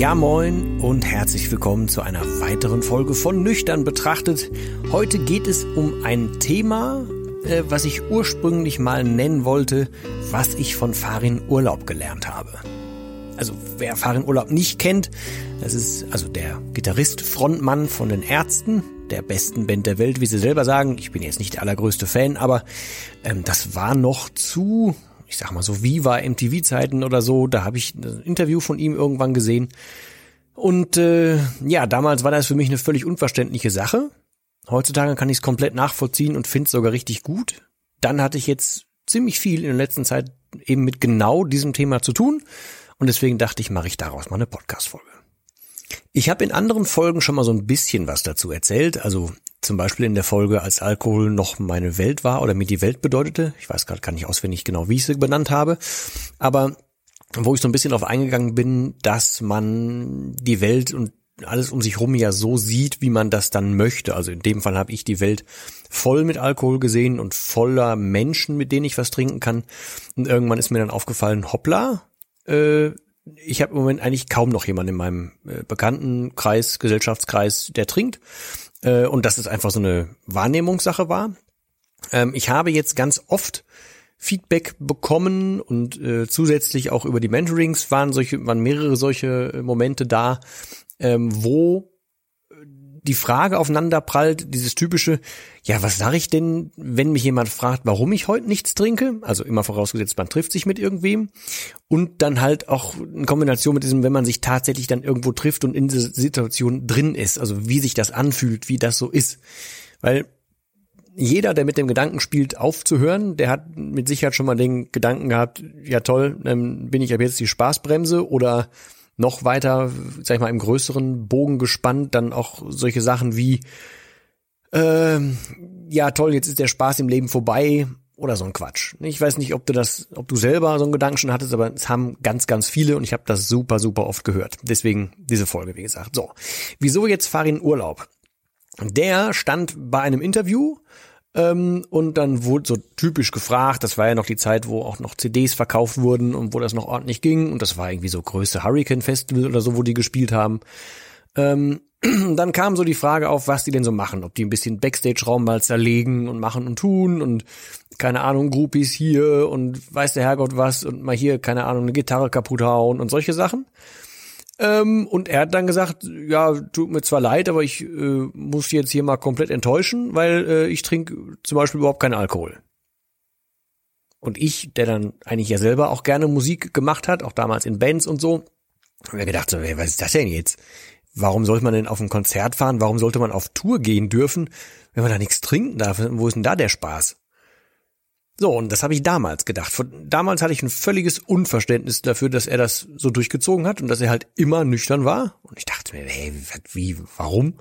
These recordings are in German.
Ja moin und herzlich willkommen zu einer weiteren Folge von Nüchtern betrachtet. Heute geht es um ein Thema, äh, was ich ursprünglich mal nennen wollte, was ich von Farin Urlaub gelernt habe. Also wer Farin Urlaub nicht kennt, das ist also der Gitarrist, Frontmann von den Ärzten, der besten Band der Welt, wie sie selber sagen. Ich bin jetzt nicht der allergrößte Fan, aber ähm, das war noch zu ich sag mal so Viva MTV-Zeiten oder so, da habe ich ein Interview von ihm irgendwann gesehen. Und äh, ja, damals war das für mich eine völlig unverständliche Sache. Heutzutage kann ich es komplett nachvollziehen und finde es sogar richtig gut. Dann hatte ich jetzt ziemlich viel in der letzten Zeit eben mit genau diesem Thema zu tun. Und deswegen dachte ich, mache ich daraus mal eine Podcast-Folge. Ich habe in anderen Folgen schon mal so ein bisschen was dazu erzählt. Also zum Beispiel in der Folge, als Alkohol noch meine Welt war oder mir die Welt bedeutete. Ich weiß gerade gar nicht auswendig genau, wie ich sie benannt habe. Aber wo ich so ein bisschen darauf eingegangen bin, dass man die Welt und alles um sich rum ja so sieht, wie man das dann möchte. Also in dem Fall habe ich die Welt voll mit Alkohol gesehen und voller Menschen, mit denen ich was trinken kann. Und irgendwann ist mir dann aufgefallen, hoppla, äh, ich habe im Moment eigentlich kaum noch jemanden in meinem äh, Bekanntenkreis, Gesellschaftskreis, der trinkt. Äh, und dass es einfach so eine Wahrnehmungssache war. Ähm, ich habe jetzt ganz oft Feedback bekommen und äh, zusätzlich auch über die Mentorings waren solche, waren mehrere solche äh, Momente da, ähm, wo die Frage aufeinander prallt, dieses typische, ja, was sage ich denn, wenn mich jemand fragt, warum ich heute nichts trinke? Also immer vorausgesetzt, man trifft sich mit irgendwem. Und dann halt auch in Kombination mit diesem, wenn man sich tatsächlich dann irgendwo trifft und in dieser Situation drin ist, also wie sich das anfühlt, wie das so ist. Weil jeder, der mit dem Gedanken spielt, aufzuhören, der hat mit Sicherheit schon mal den Gedanken gehabt, ja toll, dann bin ich ab jetzt die Spaßbremse oder noch weiter, sag ich mal, im größeren Bogen gespannt, dann auch solche Sachen wie, äh, ja toll, jetzt ist der Spaß im Leben vorbei oder so ein Quatsch. Ich weiß nicht, ob du das, ob du selber so einen Gedanken schon hattest, aber es haben ganz, ganz viele und ich habe das super, super oft gehört. Deswegen diese Folge, wie gesagt. So, wieso jetzt Farin Urlaub? Der stand bei einem Interview ähm, und dann wurde so typisch gefragt, das war ja noch die Zeit, wo auch noch CDs verkauft wurden und wo das noch ordentlich ging. Und das war irgendwie so größte Hurricane Festival oder so, wo die gespielt haben. Ähm, dann kam so die Frage auf, was die denn so machen. Ob die ein bisschen Backstage-Raum mal zerlegen und machen und tun und keine Ahnung, Groupies hier und weiß der Herrgott was und mal hier, keine Ahnung, eine Gitarre kaputt hauen und solche Sachen. Ähm, und er hat dann gesagt, ja, tut mir zwar leid, aber ich äh, muss jetzt hier mal komplett enttäuschen, weil äh, ich trinke zum Beispiel überhaupt keinen Alkohol. Und ich, der dann eigentlich ja selber auch gerne Musik gemacht hat, auch damals in Bands und so, habe mir gedacht, so, ey, was ist das denn jetzt? Warum sollte man denn auf ein Konzert fahren? Warum sollte man auf Tour gehen dürfen, wenn man da nichts trinken darf? Wo ist denn da der Spaß? So, und das habe ich damals gedacht. Von, damals hatte ich ein völliges Unverständnis dafür, dass er das so durchgezogen hat und dass er halt immer nüchtern war. Und ich dachte mir, hey, wie, warum?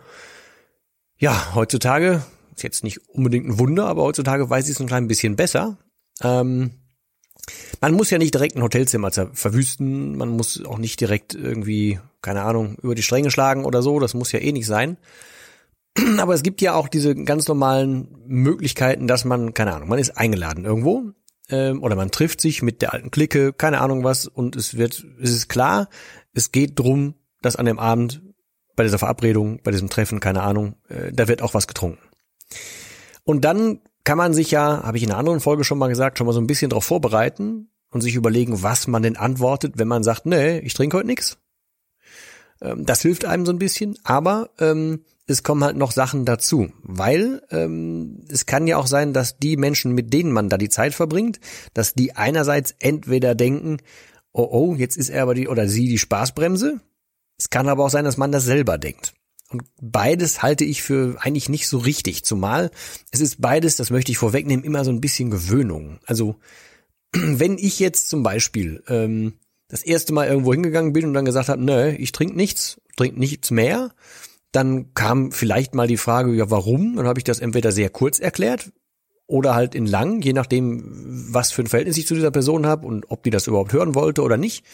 Ja, heutzutage, ist jetzt nicht unbedingt ein Wunder, aber heutzutage weiß ich es ein klein bisschen besser. Ähm, man muss ja nicht direkt ein Hotelzimmer verwüsten, man muss auch nicht direkt irgendwie, keine Ahnung, über die Stränge schlagen oder so, das muss ja eh nicht sein. Aber es gibt ja auch diese ganz normalen Möglichkeiten, dass man, keine Ahnung, man ist eingeladen irgendwo ähm, oder man trifft sich mit der alten Clique, keine Ahnung was, und es wird, es ist klar, es geht drum, dass an dem Abend bei dieser Verabredung, bei diesem Treffen, keine Ahnung, äh, da wird auch was getrunken. Und dann kann man sich ja, habe ich in einer anderen Folge schon mal gesagt, schon mal so ein bisschen darauf vorbereiten und sich überlegen, was man denn antwortet, wenn man sagt, nee, ich trinke heute nix. Ähm, das hilft einem so ein bisschen, aber ähm, es kommen halt noch Sachen dazu, weil ähm, es kann ja auch sein, dass die Menschen, mit denen man da die Zeit verbringt, dass die einerseits entweder denken, oh oh, jetzt ist er aber die oder sie die Spaßbremse. Es kann aber auch sein, dass man das selber denkt. Und beides halte ich für eigentlich nicht so richtig, zumal es ist beides, das möchte ich vorwegnehmen, immer so ein bisschen Gewöhnung. Also wenn ich jetzt zum Beispiel ähm, das erste Mal irgendwo hingegangen bin und dann gesagt habe, nö, ich trinke nichts, trinke nichts mehr, dann kam vielleicht mal die Frage, ja, warum? Dann habe ich das entweder sehr kurz erklärt oder halt in lang, je nachdem, was für ein Verhältnis ich zu dieser Person habe und ob die das überhaupt hören wollte oder nicht.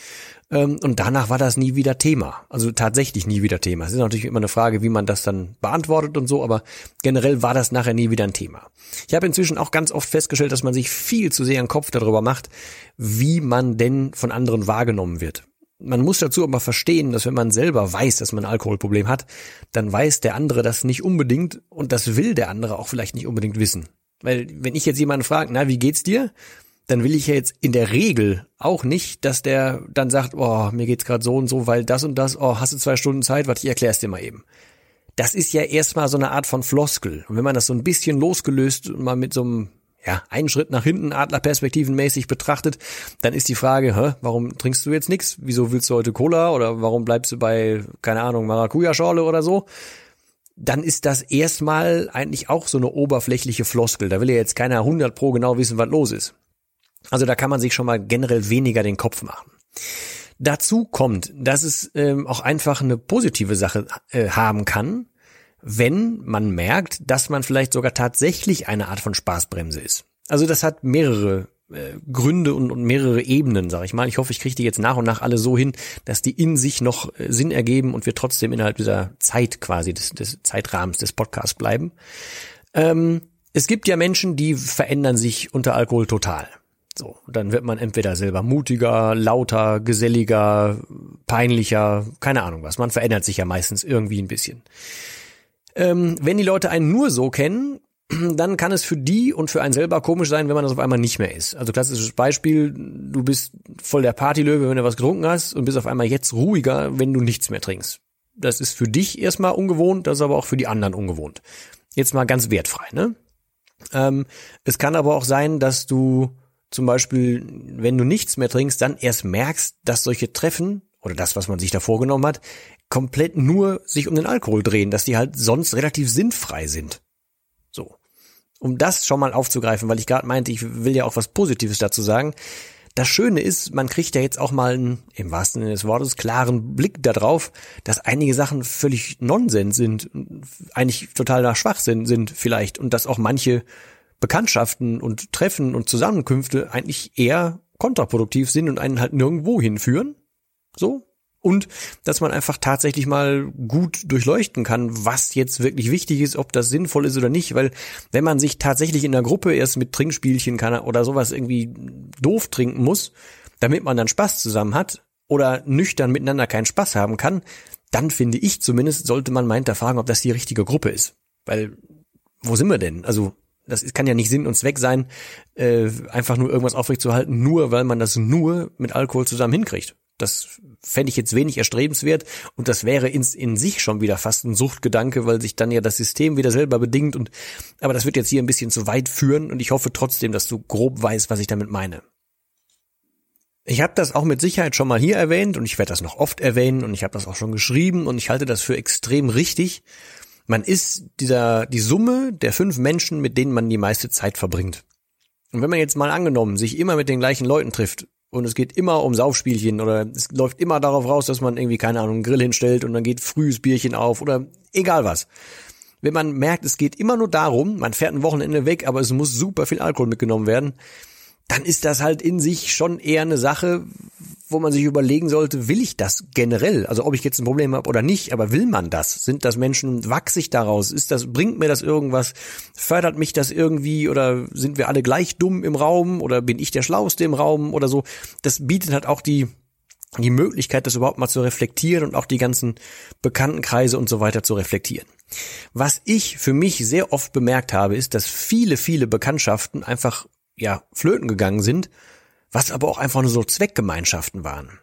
Ähm, und danach war das nie wieder Thema. Also tatsächlich nie wieder Thema. Es ist natürlich immer eine Frage, wie man das dann beantwortet und so, aber generell war das nachher nie wieder ein Thema. Ich habe inzwischen auch ganz oft festgestellt, dass man sich viel zu sehr einen Kopf darüber macht, wie man denn von anderen wahrgenommen wird man muss dazu aber verstehen, dass wenn man selber weiß, dass man ein Alkoholproblem hat, dann weiß der andere das nicht unbedingt und das will der andere auch vielleicht nicht unbedingt wissen. Weil wenn ich jetzt jemanden frage, na, wie geht's dir? Dann will ich ja jetzt in der Regel auch nicht, dass der dann sagt, oh, mir geht's gerade so und so, weil das und das, oh, hast du zwei Stunden Zeit, warte, ich erklär's dir mal eben. Das ist ja erstmal so eine Art von Floskel. Und wenn man das so ein bisschen losgelöst mal mit so einem ja, einen Schritt nach hinten, Adlerperspektivenmäßig betrachtet, dann ist die Frage, hä, warum trinkst du jetzt nichts? Wieso willst du heute Cola oder warum bleibst du bei, keine Ahnung, Maracuja-Schorle oder so? Dann ist das erstmal eigentlich auch so eine oberflächliche Floskel. Da will ja jetzt keiner 100 pro genau wissen, was los ist. Also da kann man sich schon mal generell weniger den Kopf machen. Dazu kommt, dass es ähm, auch einfach eine positive Sache äh, haben kann, wenn man merkt, dass man vielleicht sogar tatsächlich eine Art von Spaßbremse ist. Also das hat mehrere äh, Gründe und, und mehrere Ebenen, sag ich mal. Ich hoffe, ich kriege die jetzt nach und nach alle so hin, dass die in sich noch äh, Sinn ergeben und wir trotzdem innerhalb dieser Zeit quasi, des, des Zeitrahmens des Podcasts bleiben. Ähm, es gibt ja Menschen, die verändern sich unter Alkohol total. So, dann wird man entweder selber mutiger, lauter, geselliger, peinlicher, keine Ahnung was. Man verändert sich ja meistens irgendwie ein bisschen. Ähm, wenn die Leute einen nur so kennen, dann kann es für die und für einen selber komisch sein, wenn man das auf einmal nicht mehr ist. Also klassisches Beispiel, du bist voll der Partylöwe, wenn du was getrunken hast und bist auf einmal jetzt ruhiger, wenn du nichts mehr trinkst. Das ist für dich erstmal ungewohnt, das ist aber auch für die anderen ungewohnt. Jetzt mal ganz wertfrei, ne? Ähm, es kann aber auch sein, dass du zum Beispiel, wenn du nichts mehr trinkst, dann erst merkst, dass solche Treffen oder das, was man sich da vorgenommen hat, komplett nur sich um den Alkohol drehen, dass die halt sonst relativ sinnfrei sind. So. Um das schon mal aufzugreifen, weil ich gerade meinte, ich will ja auch was Positives dazu sagen. Das Schöne ist, man kriegt ja jetzt auch mal einen, im wahrsten Sinne des Wortes, klaren Blick darauf, dass einige Sachen völlig Nonsens sind, eigentlich total nach Schwachsinn sind vielleicht und dass auch manche Bekanntschaften und Treffen und Zusammenkünfte eigentlich eher kontraproduktiv sind und einen halt nirgendwo hinführen. So, und dass man einfach tatsächlich mal gut durchleuchten kann, was jetzt wirklich wichtig ist, ob das sinnvoll ist oder nicht, weil wenn man sich tatsächlich in der Gruppe erst mit Trinkspielchen kann oder sowas irgendwie doof trinken muss, damit man dann Spaß zusammen hat oder nüchtern miteinander keinen Spaß haben kann, dann finde ich zumindest, sollte man mal hinterfragen, ob das die richtige Gruppe ist. Weil, wo sind wir denn? Also, das kann ja nicht Sinn und Zweck sein, äh, einfach nur irgendwas aufrechtzuerhalten, nur weil man das nur mit Alkohol zusammen hinkriegt. Das fände ich jetzt wenig erstrebenswert und das wäre in, in sich schon wieder fast ein Suchtgedanke, weil sich dann ja das System wieder selber bedingt und aber das wird jetzt hier ein bisschen zu weit führen und ich hoffe trotzdem, dass du grob weißt, was ich damit meine. Ich habe das auch mit Sicherheit schon mal hier erwähnt und ich werde das noch oft erwähnen und ich habe das auch schon geschrieben und ich halte das für extrem richtig. Man ist dieser die Summe der fünf Menschen, mit denen man die meiste Zeit verbringt. Und wenn man jetzt mal angenommen sich immer mit den gleichen Leuten trifft und es geht immer um Saufspielchen oder es läuft immer darauf raus, dass man irgendwie, keine Ahnung, einen Grill hinstellt und dann geht frühes Bierchen auf oder egal was. Wenn man merkt, es geht immer nur darum, man fährt ein Wochenende weg, aber es muss super viel Alkohol mitgenommen werden, dann ist das halt in sich schon eher eine Sache, wo man sich überlegen sollte, will ich das generell? Also ob ich jetzt ein Problem habe oder nicht, aber will man das? Sind das Menschen, wachse ich daraus? Ist das, bringt mir das irgendwas? Fördert mich das irgendwie oder sind wir alle gleich dumm im Raum oder bin ich der Schlauste im Raum oder so? Das bietet halt auch die, die Möglichkeit, das überhaupt mal zu reflektieren und auch die ganzen Bekanntenkreise und so weiter zu reflektieren. Was ich für mich sehr oft bemerkt habe, ist, dass viele, viele Bekanntschaften einfach ja, flöten gegangen sind, was aber auch einfach nur so Zweckgemeinschaften waren.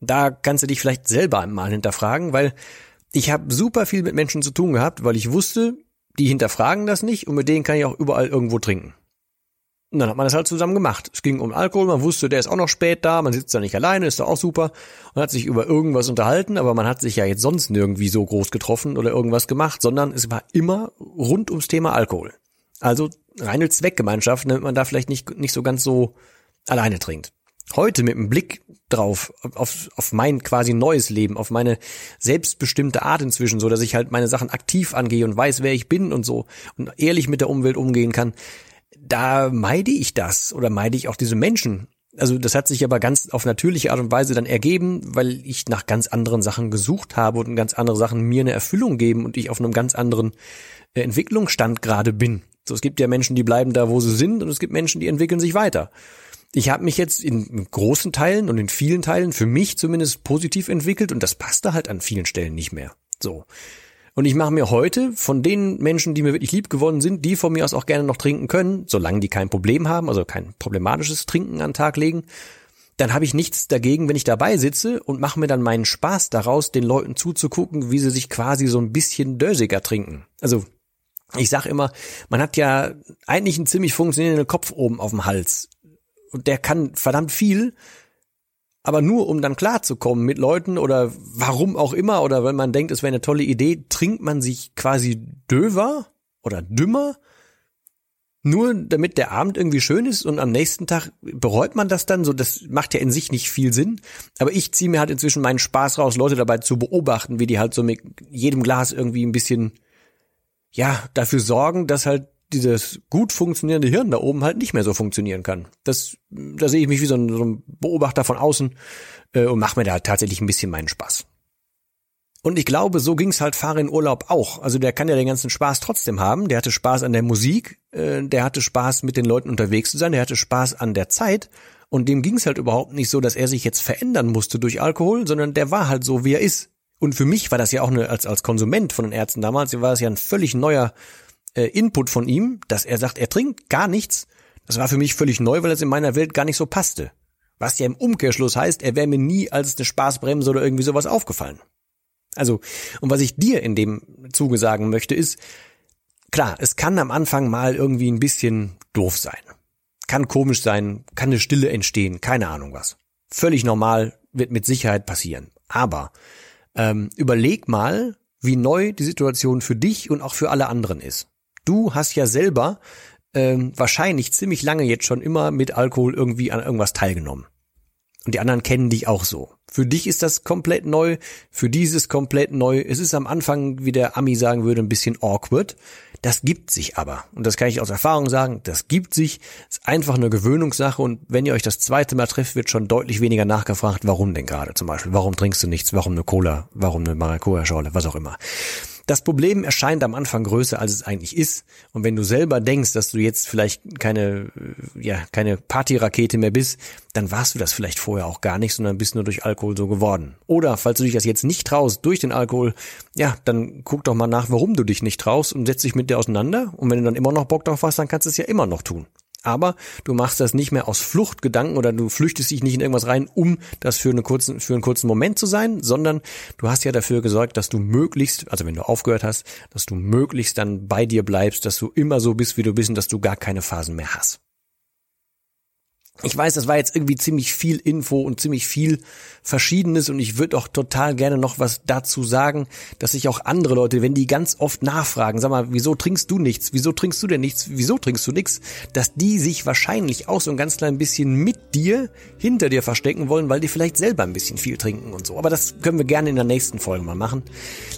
Da kannst du dich vielleicht selber mal hinterfragen, weil Ich habe super viel mit Menschen zu tun gehabt, weil ich wusste, die hinterfragen das nicht und mit denen kann ich auch überall irgendwo trinken. Und dann hat man das halt zusammen gemacht. Es ging um Alkohol, man wusste, der ist auch noch spät da, man sitzt da nicht alleine, ist da auch super und hat sich über irgendwas unterhalten, aber man hat sich ja jetzt sonst nirgendwie so groß getroffen oder irgendwas gemacht, sondern es war immer rund ums Thema Alkohol. Also reine Zweckgemeinschaft, damit man da vielleicht nicht, nicht so ganz so alleine trinkt. Heute mit dem Blick drauf, auf, auf mein quasi neues Leben, auf meine selbstbestimmte Art inzwischen, so dass ich halt meine Sachen aktiv angehe und weiß, wer ich bin und so und ehrlich mit der Umwelt umgehen kann, da meide ich das oder meide ich auch diese Menschen. Also das hat sich aber ganz auf natürliche Art und Weise dann ergeben, weil ich nach ganz anderen Sachen gesucht habe und ganz andere Sachen mir eine Erfüllung geben und ich auf einem ganz anderen äh, Entwicklungsstand gerade bin. So, es gibt ja Menschen, die bleiben da, wo sie sind, und es gibt Menschen, die entwickeln sich weiter. Ich habe mich jetzt in großen Teilen und in vielen Teilen für mich zumindest positiv entwickelt und das passte halt an vielen Stellen nicht mehr. So. Und ich mache mir heute von den Menschen, die mir wirklich lieb geworden sind, die von mir aus auch gerne noch trinken können, solange die kein Problem haben, also kein problematisches Trinken an den Tag legen, dann habe ich nichts dagegen, wenn ich dabei sitze und mache mir dann meinen Spaß daraus, den Leuten zuzugucken, wie sie sich quasi so ein bisschen dösiger trinken. Also ich sag immer, man hat ja eigentlich einen ziemlich funktionierenden Kopf oben auf dem Hals. Und der kann verdammt viel, aber nur um dann klarzukommen mit Leuten oder warum auch immer oder wenn man denkt, es wäre eine tolle Idee, trinkt man sich quasi döver oder dümmer, nur damit der Abend irgendwie schön ist und am nächsten Tag bereut man das dann so, das macht ja in sich nicht viel Sinn. Aber ich ziehe mir halt inzwischen meinen Spaß raus, Leute dabei zu beobachten, wie die halt so mit jedem Glas irgendwie ein bisschen ja, dafür sorgen, dass halt dieses gut funktionierende Hirn da oben halt nicht mehr so funktionieren kann. Das, da sehe ich mich wie so ein, so ein Beobachter von außen äh, und mache mir da tatsächlich ein bisschen meinen Spaß. Und ich glaube, so ging's halt Fahrer in Urlaub auch. Also der kann ja den ganzen Spaß trotzdem haben. Der hatte Spaß an der Musik, äh, der hatte Spaß mit den Leuten unterwegs zu sein, der hatte Spaß an der Zeit. Und dem ging's halt überhaupt nicht so, dass er sich jetzt verändern musste durch Alkohol, sondern der war halt so, wie er ist. Und für mich war das ja auch eine, als, als Konsument von den Ärzten damals, war das ja ein völlig neuer äh, Input von ihm, dass er sagt, er trinkt gar nichts. Das war für mich völlig neu, weil es in meiner Welt gar nicht so passte. Was ja im Umkehrschluss heißt, er wäre mir nie als eine Spaßbremse oder irgendwie sowas aufgefallen. Also, und was ich dir in dem Zuge sagen möchte, ist, klar, es kann am Anfang mal irgendwie ein bisschen doof sein. Kann komisch sein, kann eine Stille entstehen, keine Ahnung was. Völlig normal, wird mit Sicherheit passieren. Aber ähm, überleg mal, wie neu die Situation für dich und auch für alle anderen ist. Du hast ja selber ähm, wahrscheinlich ziemlich lange jetzt schon immer mit Alkohol irgendwie an irgendwas teilgenommen. Und die anderen kennen dich auch so. Für dich ist das komplett neu, für dieses komplett neu. Es ist am Anfang, wie der Ami sagen würde, ein bisschen awkward. Das gibt sich aber. Und das kann ich aus Erfahrung sagen, das gibt sich. Ist einfach eine Gewöhnungssache. Und wenn ihr euch das zweite Mal trefft, wird schon deutlich weniger nachgefragt, warum denn gerade zum Beispiel. Warum trinkst du nichts? Warum eine Cola? Warum eine Maracuja-Schorle? Was auch immer. Das Problem erscheint am Anfang größer, als es eigentlich ist. Und wenn du selber denkst, dass du jetzt vielleicht keine, äh, ja, keine Partyrakete mehr bist, dann warst du das vielleicht vorher auch gar nicht, sondern bist nur durch Alkohol so geworden. Oder falls du dich das jetzt nicht traust durch den Alkohol, ja, dann guck doch mal nach, warum du dich nicht traust und setz dich mit dir auseinander. Und wenn du dann immer noch Bock drauf hast, dann kannst du es ja immer noch tun aber du machst das nicht mehr aus Fluchtgedanken oder du flüchtest dich nicht in irgendwas rein, um das für, eine kurzen, für einen kurzen Moment zu sein, sondern du hast ja dafür gesorgt, dass du möglichst, also wenn du aufgehört hast, dass du möglichst dann bei dir bleibst, dass du immer so bist, wie du bist und dass du gar keine Phasen mehr hast. Ich weiß, das war jetzt irgendwie ziemlich viel Info und ziemlich viel Verschiedenes und ich würde auch total gerne noch was dazu sagen, dass sich auch andere Leute, wenn die ganz oft nachfragen, sag mal, wieso trinkst du nichts? Wieso trinkst du denn nichts? Wieso trinkst du nichts? Dass die sich wahrscheinlich auch so ein ganz klein bisschen mit dir hinter dir verstecken wollen, weil die vielleicht selber ein bisschen viel trinken und so. Aber das können wir gerne in der nächsten Folge mal machen.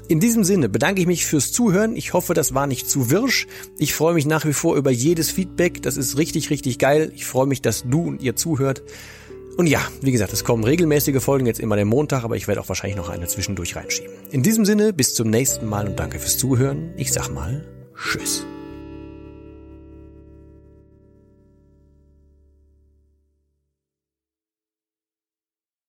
In diesem Sinne bedanke ich mich fürs Zuhören. Ich hoffe, das war nicht zu wirsch. Ich freue mich nach wie vor über jedes Feedback. Das ist richtig, richtig geil. Ich freue mich, dass du und ihr zuhört. Und ja, wie gesagt, es kommen regelmäßige Folgen, jetzt immer den Montag, aber ich werde auch wahrscheinlich noch eine zwischendurch reinschieben. In diesem Sinne, bis zum nächsten Mal und danke fürs Zuhören. Ich sag mal, tschüss.